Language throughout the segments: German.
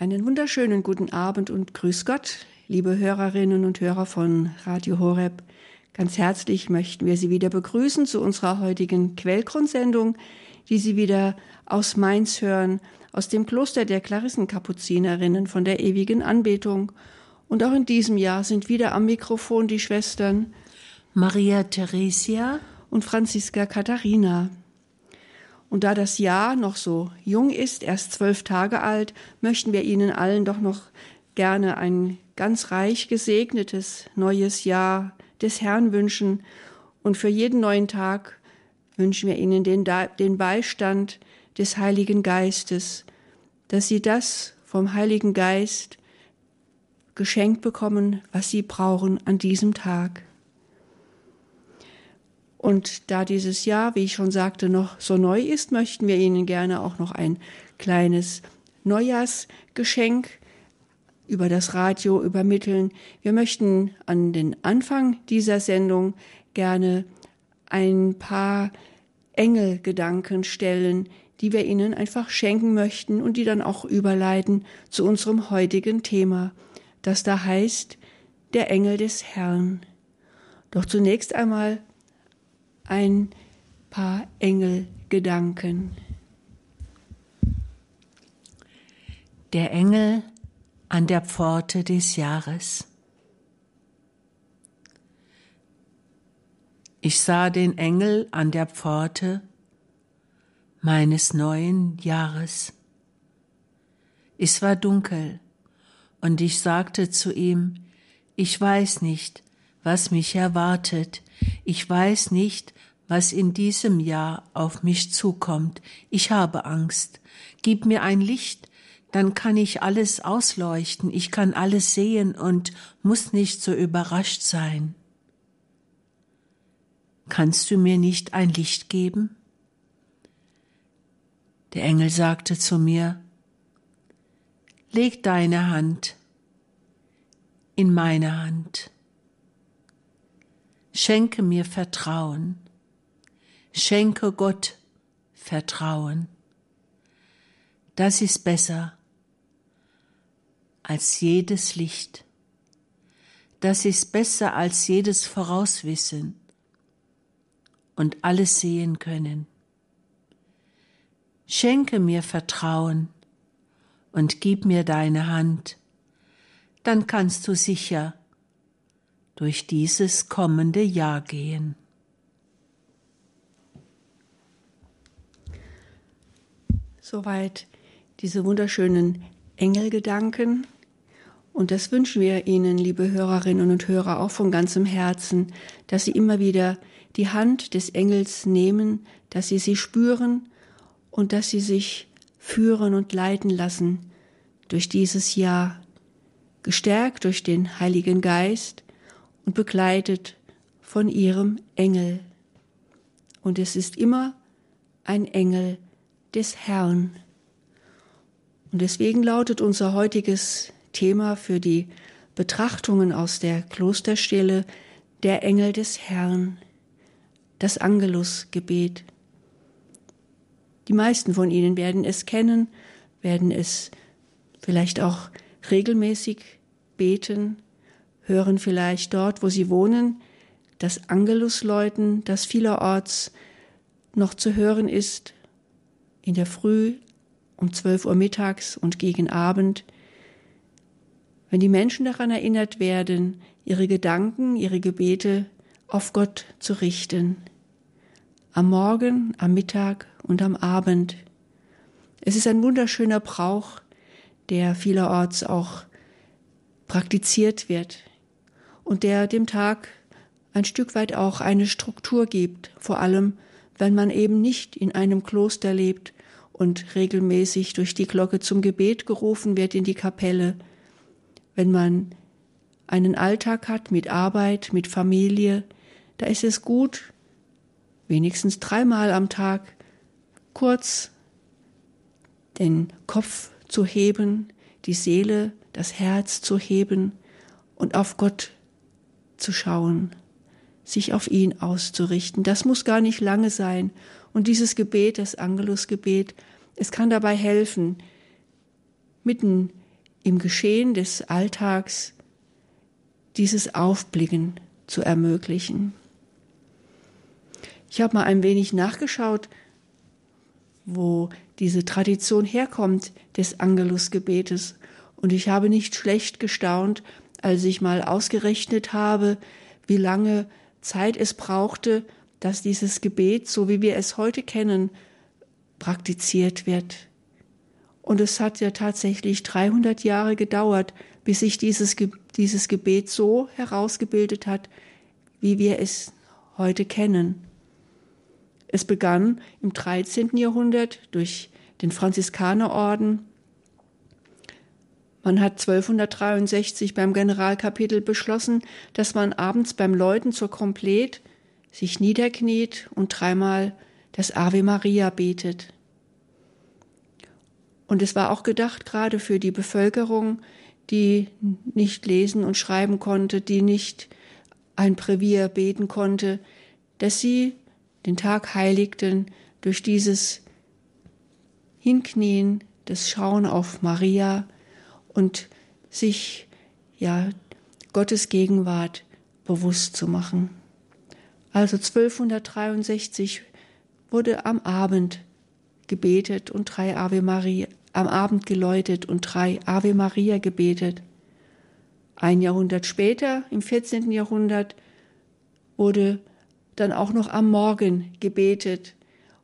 Einen wunderschönen guten Abend und Grüß Gott, liebe Hörerinnen und Hörer von Radio Horeb. Ganz herzlich möchten wir Sie wieder begrüßen zu unserer heutigen Quellgrundsendung, die Sie wieder aus Mainz hören, aus dem Kloster der Klarissenkapuzinerinnen von der ewigen Anbetung. Und auch in diesem Jahr sind wieder am Mikrofon die Schwestern Maria Theresia und Franziska Katharina. Und da das Jahr noch so jung ist, erst zwölf Tage alt, möchten wir Ihnen allen doch noch gerne ein ganz reich gesegnetes neues Jahr des Herrn wünschen. Und für jeden neuen Tag wünschen wir Ihnen den, den Beistand des Heiligen Geistes, dass Sie das vom Heiligen Geist geschenkt bekommen, was Sie brauchen an diesem Tag. Und da dieses Jahr, wie ich schon sagte, noch so neu ist, möchten wir Ihnen gerne auch noch ein kleines Neujahrsgeschenk über das Radio übermitteln. Wir möchten an den Anfang dieser Sendung gerne ein paar Engelgedanken stellen, die wir Ihnen einfach schenken möchten und die dann auch überleiten zu unserem heutigen Thema, das da heißt der Engel des Herrn. Doch zunächst einmal ein paar Engelgedanken. Der Engel an der Pforte des Jahres. Ich sah den Engel an der Pforte meines neuen Jahres. Es war dunkel, und ich sagte zu ihm, ich weiß nicht, was mich erwartet, ich weiß nicht, was in diesem Jahr auf mich zukommt. Ich habe Angst. Gib mir ein Licht, dann kann ich alles ausleuchten, ich kann alles sehen und muss nicht so überrascht sein. Kannst du mir nicht ein Licht geben? Der Engel sagte zu mir, Leg deine Hand in meine Hand. Schenke mir Vertrauen Schenke Gott Vertrauen. Das ist besser als jedes Licht. Das ist besser als jedes Vorauswissen und alles sehen können. Schenke mir Vertrauen und gib mir deine Hand, dann kannst du sicher durch dieses kommende Jahr gehen. Soweit diese wunderschönen Engelgedanken. Und das wünschen wir Ihnen, liebe Hörerinnen und Hörer, auch von ganzem Herzen, dass Sie immer wieder die Hand des Engels nehmen, dass Sie sie spüren und dass Sie sich führen und leiten lassen durch dieses Jahr, gestärkt durch den Heiligen Geist und begleitet von Ihrem Engel. Und es ist immer ein Engel, des Herrn. Und deswegen lautet unser heutiges Thema für die Betrachtungen aus der Klosterstelle der Engel des Herrn, das Angelusgebet. Die meisten von Ihnen werden es kennen, werden es vielleicht auch regelmäßig beten, hören vielleicht dort, wo Sie wohnen, das Angelusläuten, das vielerorts noch zu hören ist, in der Früh um 12 Uhr mittags und gegen Abend, wenn die Menschen daran erinnert werden, ihre Gedanken, ihre Gebete auf Gott zu richten. Am Morgen, am Mittag und am Abend. Es ist ein wunderschöner Brauch, der vielerorts auch praktiziert wird und der dem Tag ein Stück weit auch eine Struktur gibt, vor allem wenn man eben nicht in einem Kloster lebt und regelmäßig durch die Glocke zum Gebet gerufen wird in die Kapelle, wenn man einen Alltag hat mit Arbeit, mit Familie, da ist es gut, wenigstens dreimal am Tag kurz den Kopf zu heben, die Seele, das Herz zu heben und auf Gott zu schauen sich auf ihn auszurichten. Das muss gar nicht lange sein. Und dieses Gebet, das Angelusgebet, es kann dabei helfen, mitten im Geschehen des Alltags dieses Aufblicken zu ermöglichen. Ich habe mal ein wenig nachgeschaut, wo diese Tradition herkommt des Angelusgebetes. Und ich habe nicht schlecht gestaunt, als ich mal ausgerechnet habe, wie lange Zeit es brauchte, dass dieses Gebet, so wie wir es heute kennen, praktiziert wird. Und es hat ja tatsächlich 300 Jahre gedauert, bis sich dieses, dieses Gebet so herausgebildet hat, wie wir es heute kennen. Es begann im 13. Jahrhundert durch den Franziskanerorden. Man hat 1263 beim Generalkapitel beschlossen, dass man abends beim Läuten zur Komplet sich niederkniet und dreimal das Ave Maria betet. Und es war auch gedacht gerade für die Bevölkerung, die nicht lesen und schreiben konnte, die nicht ein Brevier beten konnte, dass sie den Tag heiligten durch dieses Hinknien, das Schauen auf Maria und sich ja Gottes Gegenwart bewusst zu machen. Also 1263 wurde am Abend gebetet und drei Ave Maria, am Abend geläutet und drei Ave Maria gebetet. Ein Jahrhundert später, im 14. Jahrhundert, wurde dann auch noch am Morgen gebetet,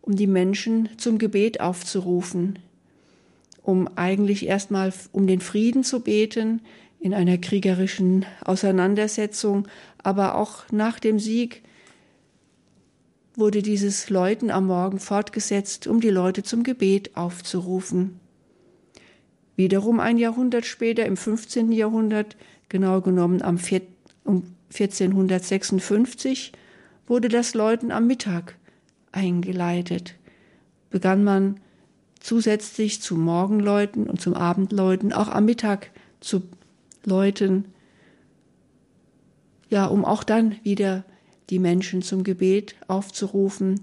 um die Menschen zum Gebet aufzurufen, um eigentlich erstmal um den Frieden zu beten in einer kriegerischen Auseinandersetzung, aber auch nach dem Sieg wurde dieses Läuten am Morgen fortgesetzt, um die Leute zum Gebet aufzurufen. Wiederum ein Jahrhundert später, im 15. Jahrhundert, genau genommen am 1456, wurde das Läuten am Mittag eingeleitet. Begann man zusätzlich zum Morgenläuten und zum Abendläuten auch am Mittag zu läuten, ja, um auch dann wieder die Menschen zum Gebet aufzurufen,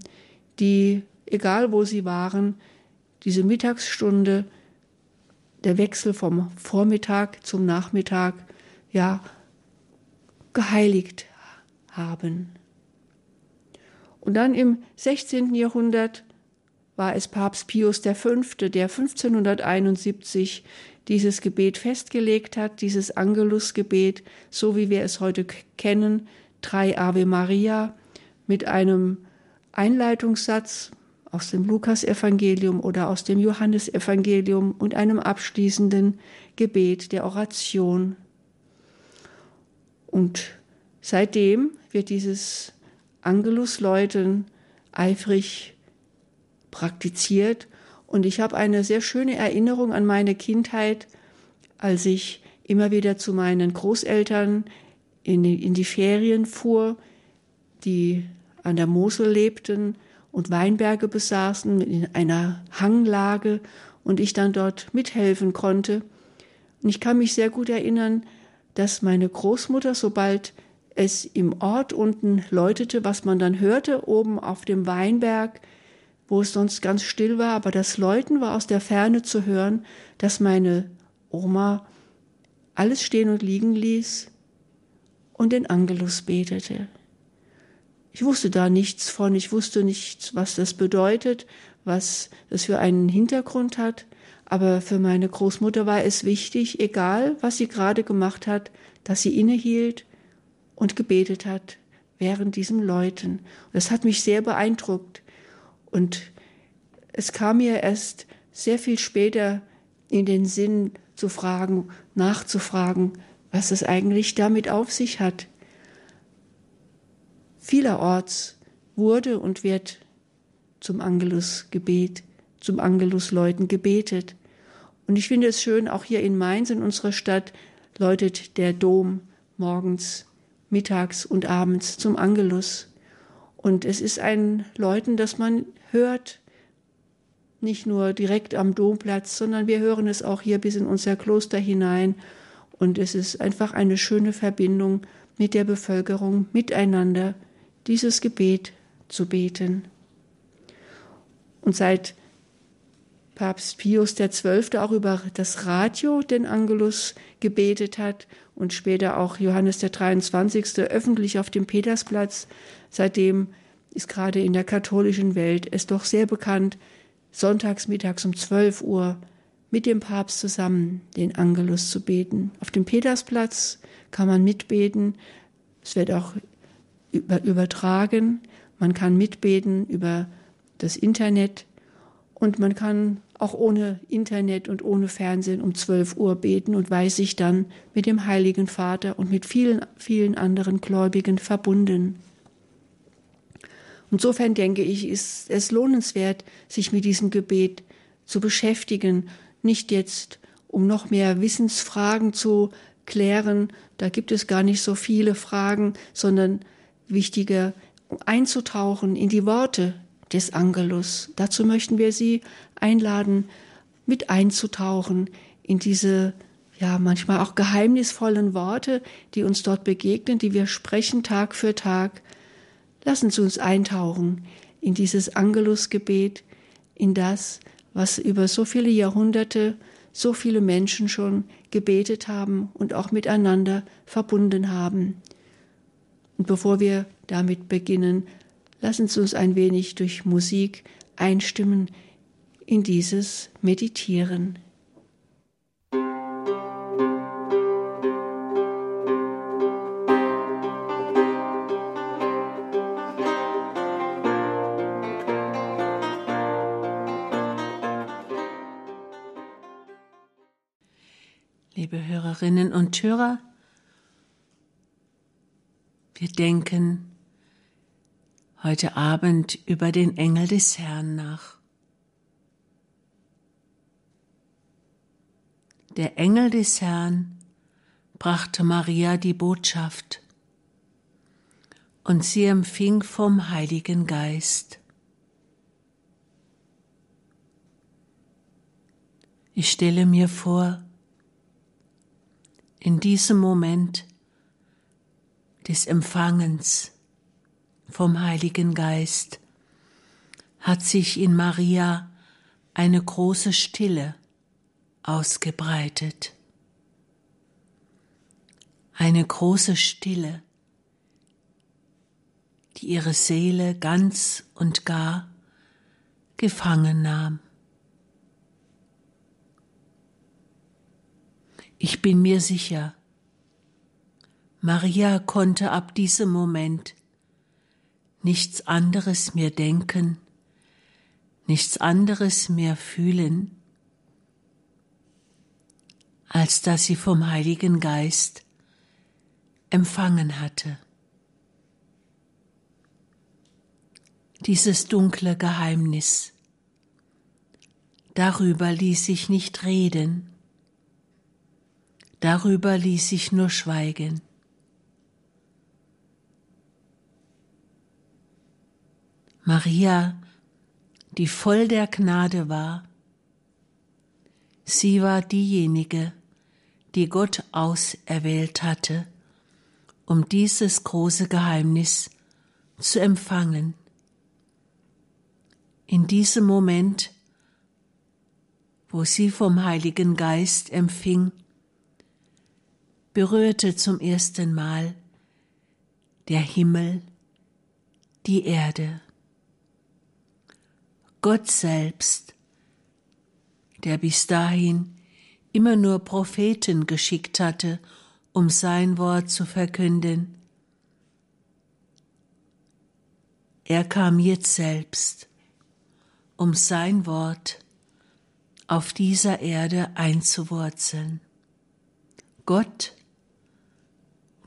die, egal wo sie waren, diese Mittagsstunde, der Wechsel vom Vormittag zum Nachmittag, ja, geheiligt haben. Und dann im 16. Jahrhundert war es Papst Pius V., der 1571 dieses Gebet festgelegt hat, dieses Angelusgebet, so wie wir es heute kennen, drei Ave Maria mit einem Einleitungssatz aus dem Lukasevangelium oder aus dem Johannesevangelium und einem abschließenden Gebet der Oration. Und seitdem wird dieses Angelusläuten eifrig praktiziert. Und ich habe eine sehr schöne Erinnerung an meine Kindheit, als ich immer wieder zu meinen Großeltern in die, in die Ferien fuhr, die an der Mosel lebten und Weinberge besaßen in einer Hanglage und ich dann dort mithelfen konnte. Und ich kann mich sehr gut erinnern, dass meine Großmutter, sobald es im Ort unten läutete, was man dann hörte, oben auf dem Weinberg, wo es sonst ganz still war, aber das Läuten war aus der Ferne zu hören, dass meine Oma alles stehen und liegen ließ und den Angelus betete. Ich wusste da nichts von, ich wusste nicht, was das bedeutet, was das für einen Hintergrund hat, aber für meine Großmutter war es wichtig, egal was sie gerade gemacht hat, dass sie innehielt und gebetet hat während diesem Läuten. Das hat mich sehr beeindruckt. Und es kam mir erst sehr viel später in den Sinn zu fragen, nachzufragen, was es eigentlich damit auf sich hat. Vielerorts wurde und wird zum Angelusgebet, zum Angelusläuten gebetet. Und ich finde es schön, auch hier in Mainz, in unserer Stadt, läutet der Dom morgens mittags und abends zum Angelus. Und es ist ein Läuten, das man hört, nicht nur direkt am Domplatz, sondern wir hören es auch hier bis in unser Kloster hinein. Und es ist einfach eine schöne Verbindung mit der Bevölkerung, miteinander dieses Gebet zu beten. Und seit Papst Pius XII. auch über das Radio den Angelus gebetet hat und später auch Johannes der 23. öffentlich auf dem Petersplatz. Seitdem ist gerade in der katholischen Welt es doch sehr bekannt, sonntags mittags um 12 Uhr mit dem Papst zusammen den Angelus zu beten. Auf dem Petersplatz kann man mitbeten. Es wird auch übertragen. Man kann mitbeten über das Internet und man kann auch ohne Internet und ohne Fernsehen um 12 Uhr beten und weiß sich dann mit dem Heiligen Vater und mit vielen, vielen anderen Gläubigen verbunden. Insofern denke ich, ist es lohnenswert, sich mit diesem Gebet zu beschäftigen, nicht jetzt, um noch mehr Wissensfragen zu klären, da gibt es gar nicht so viele Fragen, sondern wichtiger einzutauchen in die Worte des Angelus. Dazu möchten wir Sie einladen, mit einzutauchen in diese ja manchmal auch geheimnisvollen Worte, die uns dort begegnen, die wir sprechen Tag für Tag Lassen Sie uns eintauchen in dieses Angelusgebet, in das, was über so viele Jahrhunderte so viele Menschen schon gebetet haben und auch miteinander verbunden haben. Und bevor wir damit beginnen, lassen Sie uns ein wenig durch Musik einstimmen in dieses Meditieren. liebe Hörerinnen und Hörer, wir denken heute Abend über den Engel des Herrn nach. Der Engel des Herrn brachte Maria die Botschaft und sie empfing vom Heiligen Geist. Ich stelle mir vor, in diesem Moment des Empfangens vom Heiligen Geist hat sich in Maria eine große Stille ausgebreitet. Eine große Stille, die ihre Seele ganz und gar gefangen nahm. Ich bin mir sicher, Maria konnte ab diesem Moment nichts anderes mehr denken, nichts anderes mehr fühlen, als dass sie vom Heiligen Geist empfangen hatte. Dieses dunkle Geheimnis, darüber ließ sich nicht reden, Darüber ließ sich nur schweigen. Maria, die voll der Gnade war, sie war diejenige, die Gott auserwählt hatte, um dieses große Geheimnis zu empfangen. In diesem Moment, wo sie vom Heiligen Geist empfing, berührte zum ersten Mal der Himmel die Erde. Gott selbst, der bis dahin immer nur Propheten geschickt hatte, um sein Wort zu verkünden, er kam jetzt selbst, um sein Wort auf dieser Erde einzuwurzeln. Gott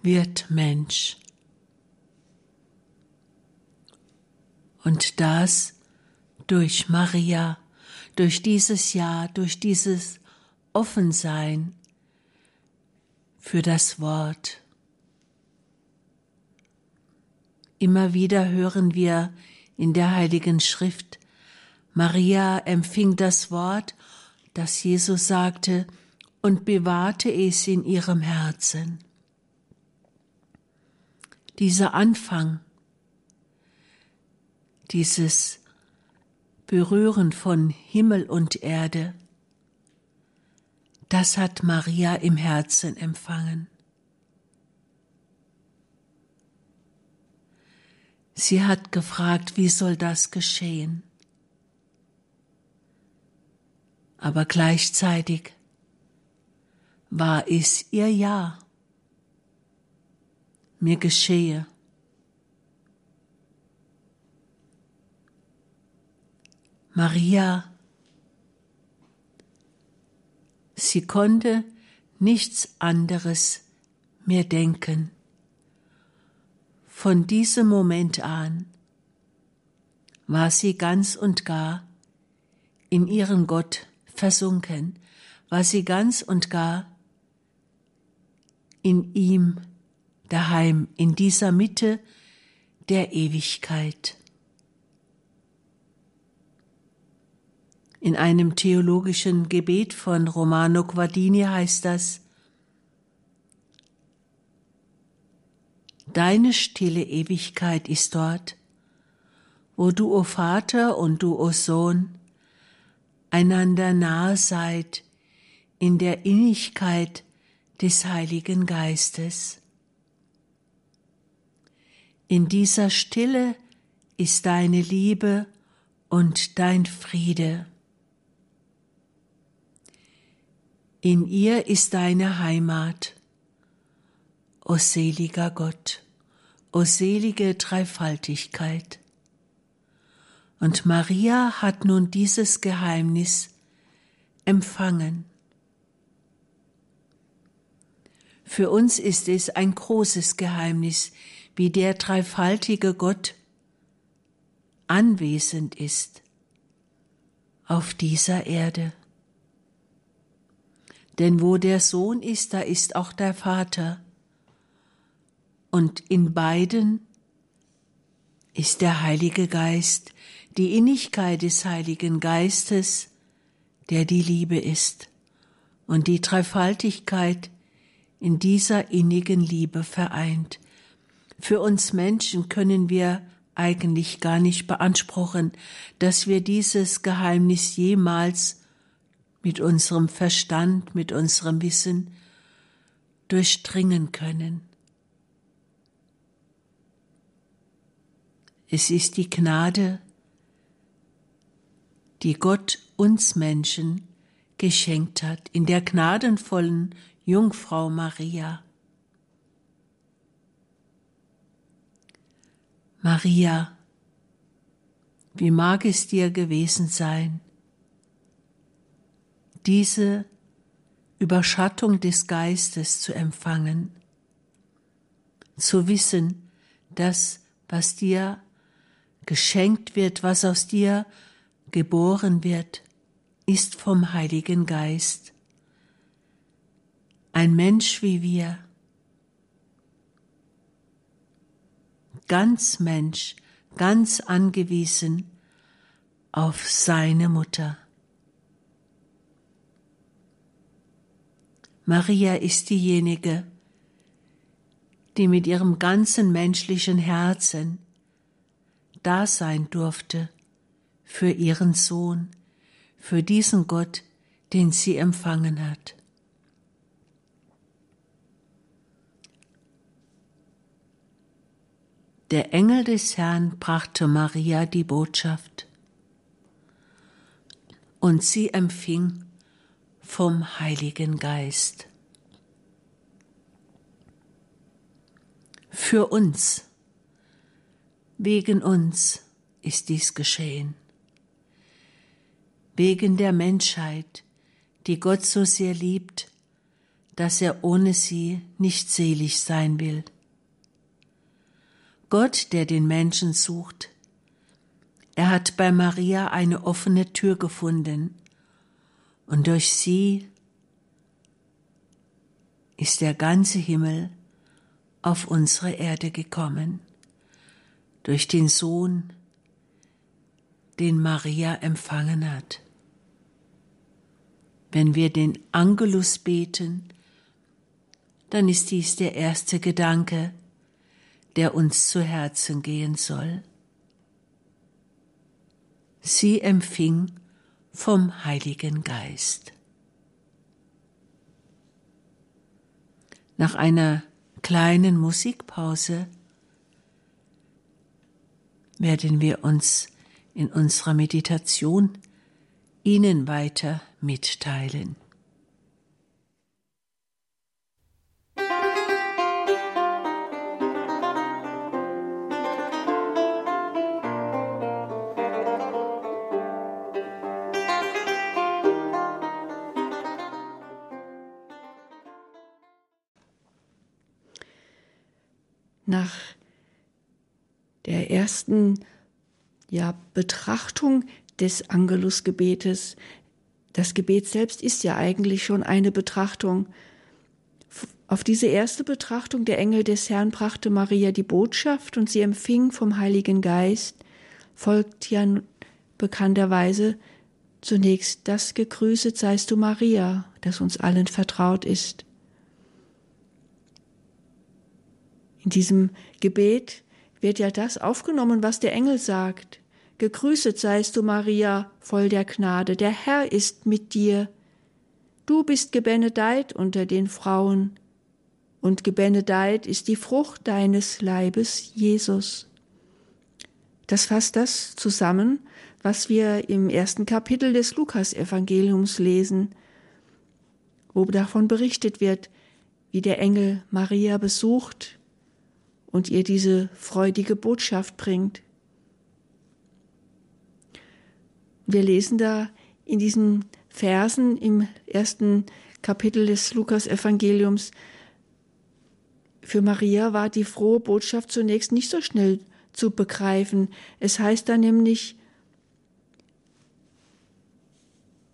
wird Mensch. Und das durch Maria, durch dieses Ja, durch dieses Offensein für das Wort. Immer wieder hören wir in der Heiligen Schrift, Maria empfing das Wort, das Jesus sagte, und bewahrte es in ihrem Herzen dieser Anfang, dieses berührend von Himmel und Erde, das hat Maria im Herzen empfangen. Sie hat gefragt, wie soll das geschehen? Aber gleichzeitig war es ihr Ja. Mir geschehe. Maria, sie konnte nichts anderes mehr denken. Von diesem Moment an war sie ganz und gar in ihren Gott versunken, war sie ganz und gar in ihm daheim, in dieser Mitte der Ewigkeit. In einem theologischen Gebet von Romano Guardini heißt das, Deine stille Ewigkeit ist dort, wo du, o Vater und du, o Sohn, einander nahe seid in der Innigkeit des Heiligen Geistes. In dieser Stille ist deine Liebe und dein Friede. In ihr ist deine Heimat, o seliger Gott, o selige Dreifaltigkeit. Und Maria hat nun dieses Geheimnis empfangen. Für uns ist es ein großes Geheimnis, wie der dreifaltige Gott anwesend ist auf dieser Erde. Denn wo der Sohn ist, da ist auch der Vater. Und in beiden ist der Heilige Geist, die Innigkeit des Heiligen Geistes, der die Liebe ist und die Dreifaltigkeit in dieser innigen Liebe vereint. Für uns Menschen können wir eigentlich gar nicht beanspruchen, dass wir dieses Geheimnis jemals mit unserem Verstand, mit unserem Wissen durchdringen können. Es ist die Gnade, die Gott uns Menschen geschenkt hat in der gnadenvollen Jungfrau Maria. Maria, wie mag es dir gewesen sein, diese Überschattung des Geistes zu empfangen, zu wissen, dass was dir geschenkt wird, was aus dir geboren wird, ist vom Heiligen Geist. Ein Mensch wie wir, ganz Mensch, ganz angewiesen auf seine Mutter. Maria ist diejenige, die mit ihrem ganzen menschlichen Herzen da sein durfte für ihren Sohn, für diesen Gott, den sie empfangen hat. Der Engel des Herrn brachte Maria die Botschaft, und sie empfing vom Heiligen Geist. Für uns, wegen uns ist dies geschehen. Wegen der Menschheit, die Gott so sehr liebt, dass er ohne sie nicht selig sein will. Gott, der den Menschen sucht, er hat bei Maria eine offene Tür gefunden, und durch sie ist der ganze Himmel auf unsere Erde gekommen, durch den Sohn, den Maria empfangen hat. Wenn wir den Angelus beten, dann ist dies der erste Gedanke, der uns zu Herzen gehen soll. Sie empfing vom Heiligen Geist. Nach einer kleinen Musikpause werden wir uns in unserer Meditation Ihnen weiter mitteilen. Nach der ersten ja, Betrachtung des Angelusgebetes. Das Gebet selbst ist ja eigentlich schon eine Betrachtung. Auf diese erste Betrachtung der Engel des Herrn brachte Maria die Botschaft und sie empfing vom Heiligen Geist, folgt ja bekannterweise zunächst das Gegrüßet seist du Maria, das uns allen vertraut ist. In diesem Gebet wird ja das aufgenommen, was der Engel sagt. Gegrüßet seist du, Maria, voll der Gnade, der Herr ist mit dir. Du bist gebenedeit unter den Frauen, und gebenedeit ist die Frucht deines Leibes, Jesus. Das fasst das zusammen, was wir im ersten Kapitel des Lukasevangeliums lesen, wo davon berichtet wird, wie der Engel Maria besucht und ihr diese freudige Botschaft bringt. Wir lesen da in diesen Versen im ersten Kapitel des Lukas-Evangeliums, für Maria war die frohe Botschaft zunächst nicht so schnell zu begreifen. Es heißt da nämlich,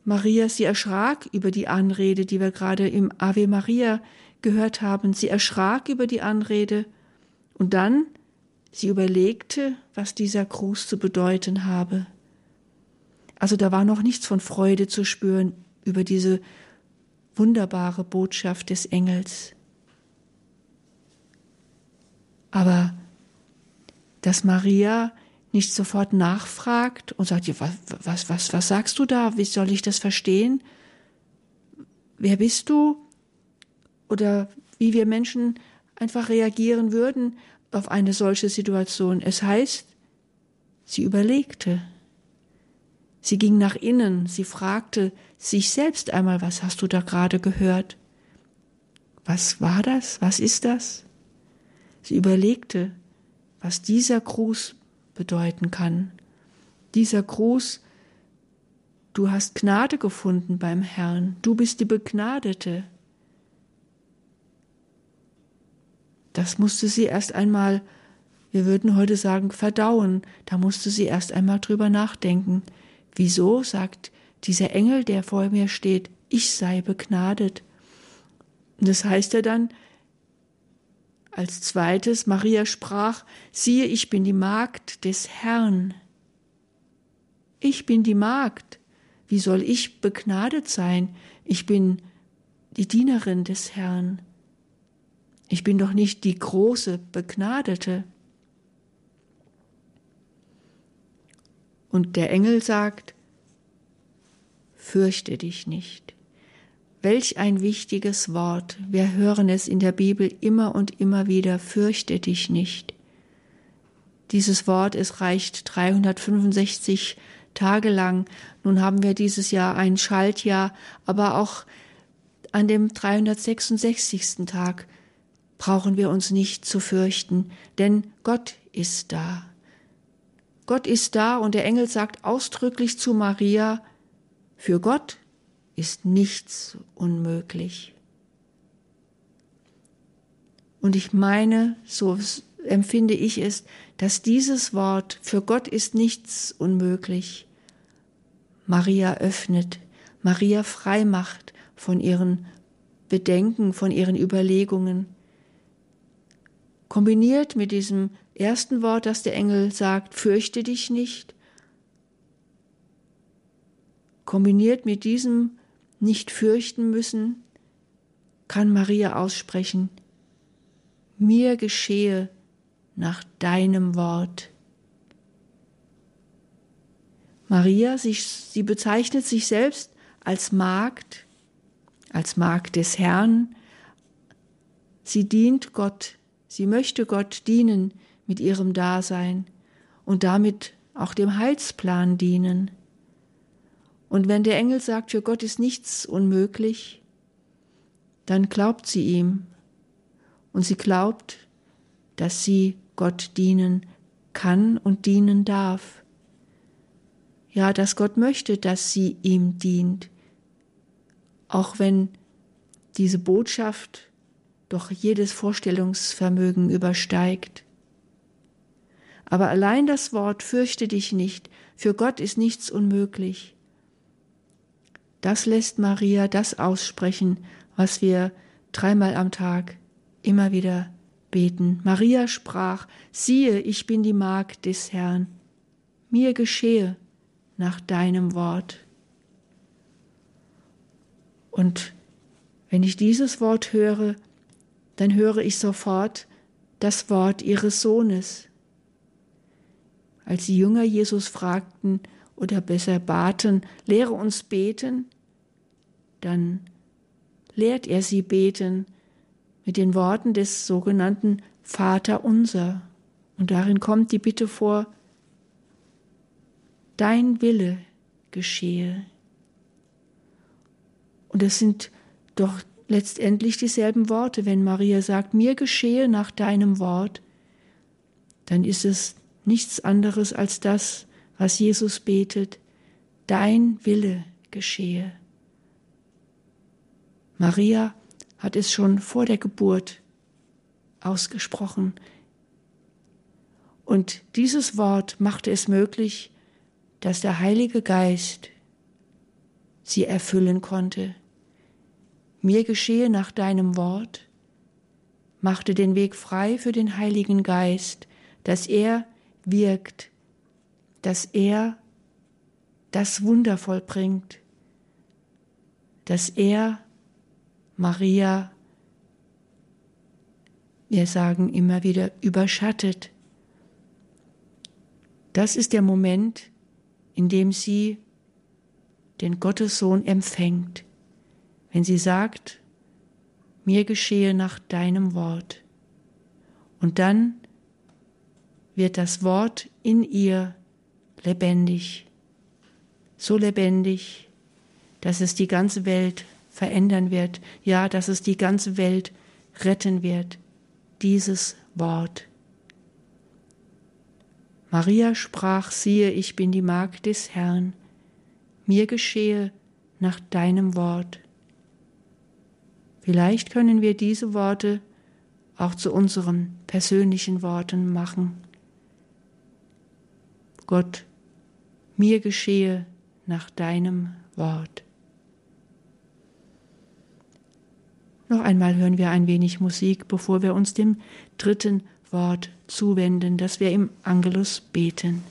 Maria, sie erschrak über die Anrede, die wir gerade im Ave Maria gehört haben. Sie erschrak über die Anrede und dann, sie überlegte, was dieser Gruß zu bedeuten habe. Also da war noch nichts von Freude zu spüren über diese wunderbare Botschaft des Engels. Aber dass Maria nicht sofort nachfragt und sagt, was, was, was, was sagst du da? Wie soll ich das verstehen? Wer bist du? Oder wie wir Menschen einfach reagieren würden auf eine solche Situation. Es heißt, sie überlegte. Sie ging nach innen, sie fragte sich selbst einmal, was hast du da gerade gehört? Was war das? Was ist das? Sie überlegte, was dieser Gruß bedeuten kann. Dieser Gruß, du hast Gnade gefunden beim Herrn, du bist die Begnadete. Das musste sie erst einmal, wir würden heute sagen, verdauen. Da musste sie erst einmal drüber nachdenken. Wieso sagt dieser Engel, der vor mir steht, ich sei begnadet? Und das heißt ja dann, als zweites, Maria sprach, siehe, ich bin die Magd des Herrn. Ich bin die Magd. Wie soll ich begnadet sein? Ich bin die Dienerin des Herrn. Ich bin doch nicht die große Begnadete. Und der Engel sagt, fürchte dich nicht. Welch ein wichtiges Wort. Wir hören es in der Bibel immer und immer wieder, fürchte dich nicht. Dieses Wort, es reicht 365 Tage lang. Nun haben wir dieses Jahr ein Schaltjahr, aber auch an dem 366. Tag brauchen wir uns nicht zu fürchten, denn Gott ist da. Gott ist da und der Engel sagt ausdrücklich zu Maria, für Gott ist nichts unmöglich. Und ich meine, so empfinde ich es, dass dieses Wort, für Gott ist nichts unmöglich, Maria öffnet, Maria frei macht von ihren Bedenken, von ihren Überlegungen, kombiniert mit diesem ersten Wort, das der Engel sagt, fürchte dich nicht, kombiniert mit diesem nicht fürchten müssen, kann Maria aussprechen, mir geschehe nach deinem Wort. Maria, sie, sie bezeichnet sich selbst als Magd, als Magd des Herrn. Sie dient Gott, sie möchte Gott dienen mit ihrem Dasein und damit auch dem Heilsplan dienen. Und wenn der Engel sagt, für Gott ist nichts unmöglich, dann glaubt sie ihm und sie glaubt, dass sie Gott dienen kann und dienen darf. Ja, dass Gott möchte, dass sie ihm dient, auch wenn diese Botschaft doch jedes Vorstellungsvermögen übersteigt. Aber allein das Wort fürchte dich nicht, für Gott ist nichts unmöglich. Das lässt Maria das aussprechen, was wir dreimal am Tag immer wieder beten. Maria sprach, siehe, ich bin die Magd des Herrn, mir geschehe nach deinem Wort. Und wenn ich dieses Wort höre, dann höre ich sofort das Wort ihres Sohnes. Als die Jünger Jesus fragten oder besser baten, lehre uns beten, dann lehrt er sie beten mit den Worten des sogenannten Vater unser. Und darin kommt die Bitte vor, dein Wille geschehe. Und es sind doch letztendlich dieselben Worte. Wenn Maria sagt, mir geschehe nach deinem Wort, dann ist es nichts anderes als das, was Jesus betet, dein Wille geschehe. Maria hat es schon vor der Geburt ausgesprochen. Und dieses Wort machte es möglich, dass der Heilige Geist sie erfüllen konnte. Mir geschehe nach deinem Wort, machte den Weg frei für den Heiligen Geist, dass er wirkt, dass er das Wunder vollbringt, dass er Maria, wir sagen immer wieder, überschattet. Das ist der Moment, in dem sie den Gottessohn empfängt, wenn sie sagt, mir geschehe nach deinem Wort. Und dann wird das Wort in ihr lebendig, so lebendig, dass es die ganze Welt verändern wird, ja, dass es die ganze Welt retten wird, dieses Wort. Maria sprach, siehe, ich bin die Magd des Herrn, mir geschehe nach deinem Wort. Vielleicht können wir diese Worte auch zu unseren persönlichen Worten machen. Gott, mir geschehe nach deinem Wort. Noch einmal hören wir ein wenig Musik, bevor wir uns dem dritten Wort zuwenden, das wir im Angelus beten.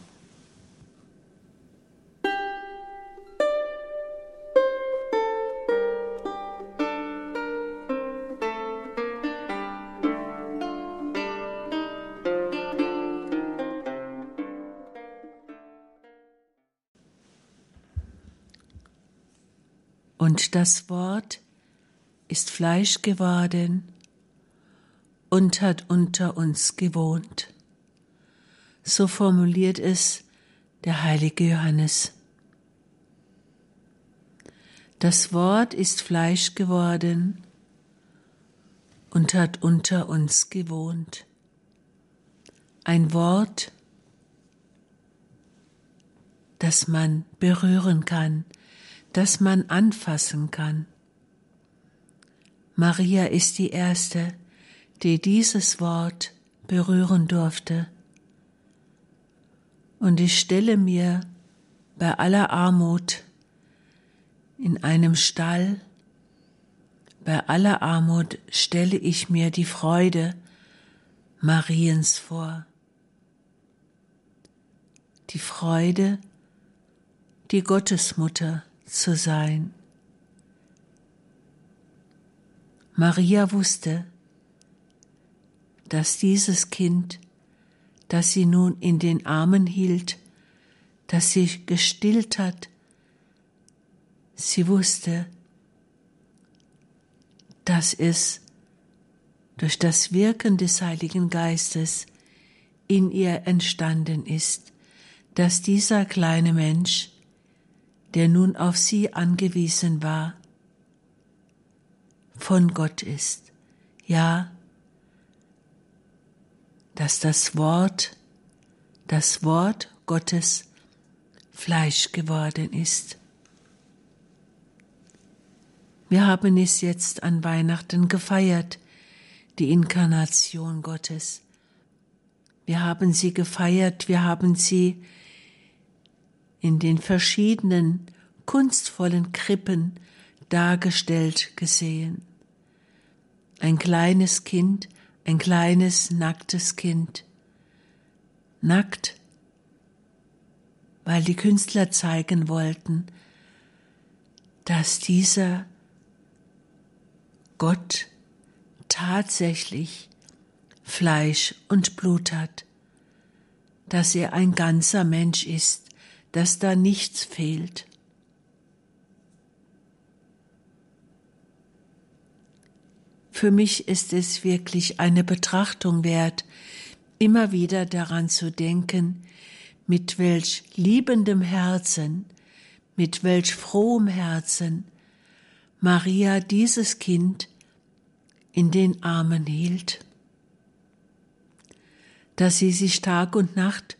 Und das Wort ist Fleisch geworden und hat unter uns gewohnt. So formuliert es der heilige Johannes. Das Wort ist Fleisch geworden und hat unter uns gewohnt. Ein Wort, das man berühren kann, das man anfassen kann. Maria ist die Erste, die dieses Wort berühren durfte. Und ich stelle mir bei aller Armut in einem Stall, bei aller Armut stelle ich mir die Freude Mariens vor. Die Freude, die Gottesmutter zu sein. Maria wusste, dass dieses Kind, das sie nun in den Armen hielt, das sie gestillt hat. Sie wusste, dass es durch das Wirken des Heiligen Geistes in ihr entstanden ist, dass dieser kleine Mensch, der nun auf sie angewiesen war, von Gott ist. Ja, dass das Wort, das Wort Gottes Fleisch geworden ist. Wir haben es jetzt an Weihnachten gefeiert, die Inkarnation Gottes. Wir haben sie gefeiert, wir haben sie in den verschiedenen kunstvollen Krippen dargestellt gesehen. Ein kleines Kind, ein kleines nacktes Kind. Nackt, weil die Künstler zeigen wollten, dass dieser Gott tatsächlich Fleisch und Blut hat, dass er ein ganzer Mensch ist, dass da nichts fehlt. Für mich ist es wirklich eine Betrachtung wert, immer wieder daran zu denken, mit welch liebendem Herzen, mit welch frohem Herzen Maria dieses Kind in den Armen hielt, dass sie sich Tag und Nacht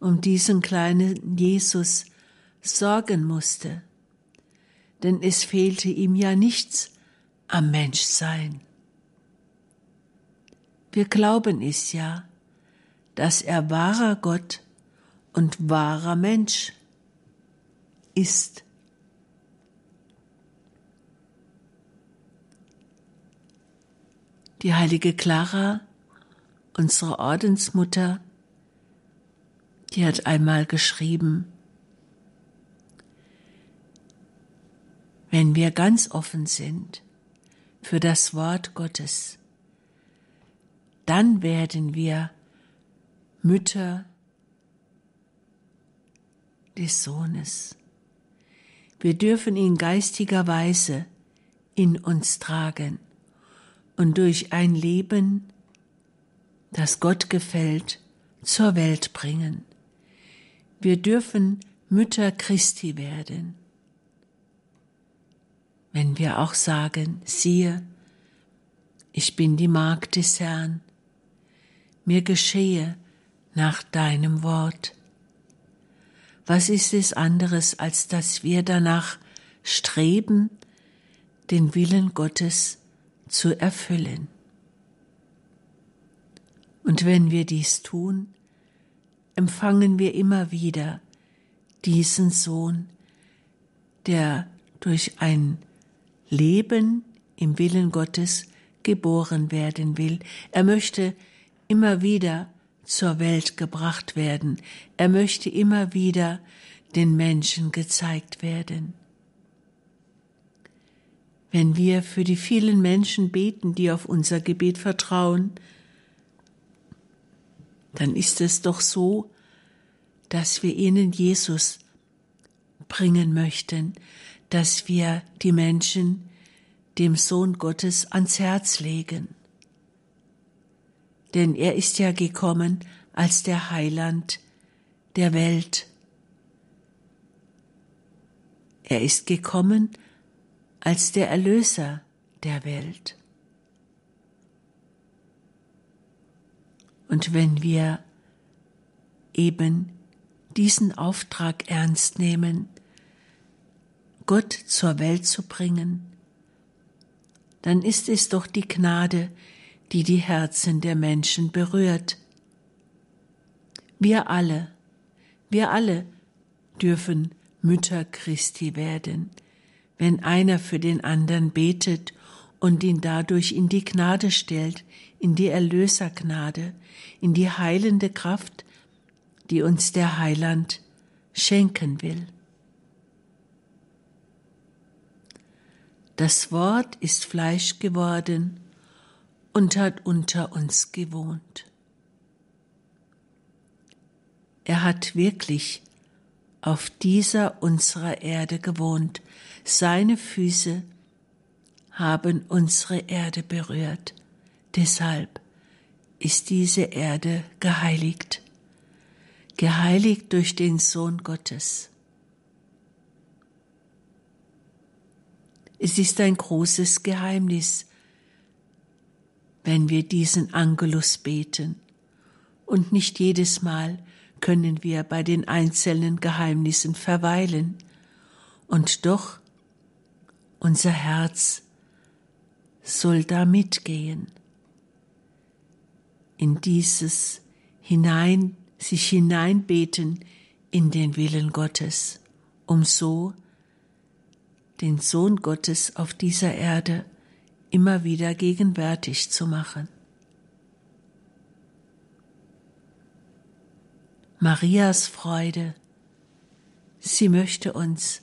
um diesen kleinen Jesus sorgen musste, denn es fehlte ihm ja nichts am Menschsein. Wir glauben es ja, dass er wahrer Gott und wahrer Mensch ist. Die heilige Clara, unsere Ordensmutter, die hat einmal geschrieben, wenn wir ganz offen sind für das Wort Gottes, dann werden wir Mütter des Sohnes. Wir dürfen ihn geistigerweise in uns tragen und durch ein Leben, das Gott gefällt, zur Welt bringen. Wir dürfen Mütter Christi werden. Wenn wir auch sagen, siehe, ich bin die Magd des Herrn, mir geschehe nach deinem Wort. Was ist es anderes, als dass wir danach streben, den Willen Gottes zu erfüllen? Und wenn wir dies tun, empfangen wir immer wieder diesen Sohn, der durch ein Leben im Willen Gottes geboren werden will. Er möchte immer wieder zur Welt gebracht werden. Er möchte immer wieder den Menschen gezeigt werden. Wenn wir für die vielen Menschen beten, die auf unser Gebet vertrauen, dann ist es doch so, dass wir ihnen Jesus bringen möchten, dass wir die Menschen dem Sohn Gottes ans Herz legen denn er ist ja gekommen als der Heiland der Welt. Er ist gekommen als der Erlöser der Welt. Und wenn wir eben diesen Auftrag ernst nehmen, Gott zur Welt zu bringen, dann ist es doch die Gnade, die die Herzen der Menschen berührt. Wir alle, wir alle dürfen Mütter Christi werden, wenn einer für den anderen betet und ihn dadurch in die Gnade stellt, in die Erlösergnade, in die heilende Kraft, die uns der Heiland schenken will. Das Wort ist Fleisch geworden und hat unter uns gewohnt. Er hat wirklich auf dieser unserer Erde gewohnt. Seine Füße haben unsere Erde berührt. Deshalb ist diese Erde geheiligt, geheiligt durch den Sohn Gottes. Es ist ein großes Geheimnis, wenn wir diesen Angelus beten. Und nicht jedes Mal können wir bei den einzelnen Geheimnissen verweilen. Und doch, unser Herz soll da mitgehen. In dieses hinein, sich hineinbeten in den Willen Gottes, um so den Sohn Gottes auf dieser Erde immer wieder gegenwärtig zu machen. Marias Freude, sie möchte uns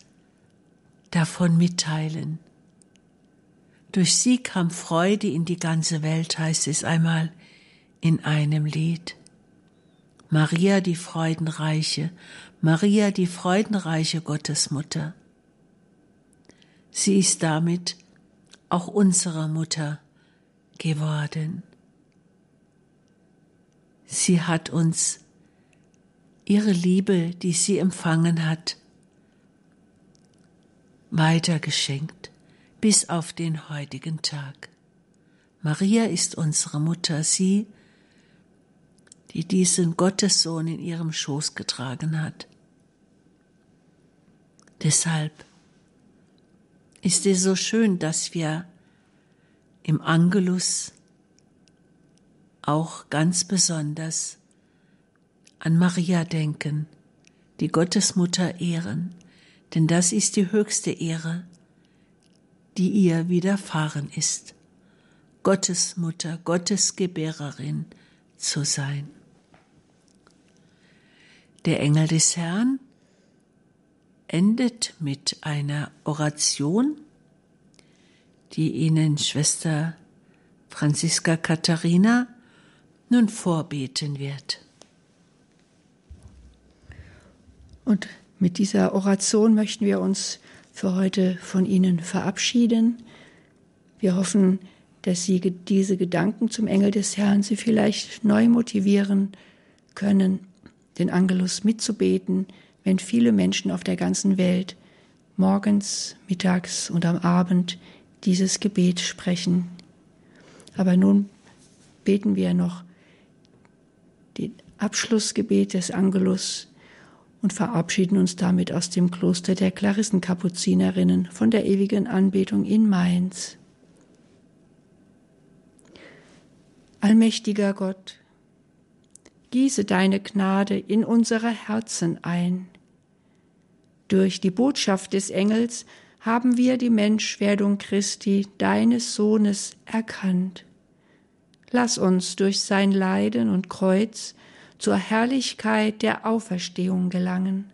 davon mitteilen. Durch sie kam Freude in die ganze Welt, heißt es einmal in einem Lied. Maria die Freudenreiche, Maria die Freudenreiche Gottesmutter. Sie ist damit auch unsere Mutter geworden. Sie hat uns ihre Liebe, die sie empfangen hat, weitergeschenkt bis auf den heutigen Tag. Maria ist unsere Mutter, sie, die diesen Gottessohn in ihrem Schoß getragen hat. Deshalb ist es so schön, dass wir im Angelus auch ganz besonders an Maria denken, die Gottesmutter ehren, denn das ist die höchste Ehre, die ihr widerfahren ist, Gottesmutter, Gottesgebärerin zu sein. Der Engel des Herrn endet mit einer Oration, die Ihnen Schwester Franziska Katharina nun vorbeten wird. Und mit dieser Oration möchten wir uns für heute von Ihnen verabschieden. Wir hoffen, dass Sie diese Gedanken zum Engel des Herrn Sie vielleicht neu motivieren können, den Angelus mitzubeten, wenn viele Menschen auf der ganzen Welt morgens, mittags und am Abend dieses Gebet sprechen. Aber nun beten wir noch den Abschlussgebet des Angelus und verabschieden uns damit aus dem Kloster der Klarissenkapuzinerinnen von der ewigen Anbetung in Mainz. Allmächtiger Gott, gieße deine Gnade in unsere Herzen ein durch die Botschaft des Engels haben wir die Menschwerdung Christi, deines Sohnes, erkannt. Lass uns durch sein Leiden und Kreuz zur Herrlichkeit der Auferstehung gelangen.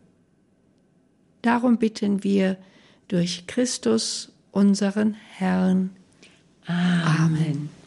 Darum bitten wir durch Christus, unseren Herrn. Amen. Amen.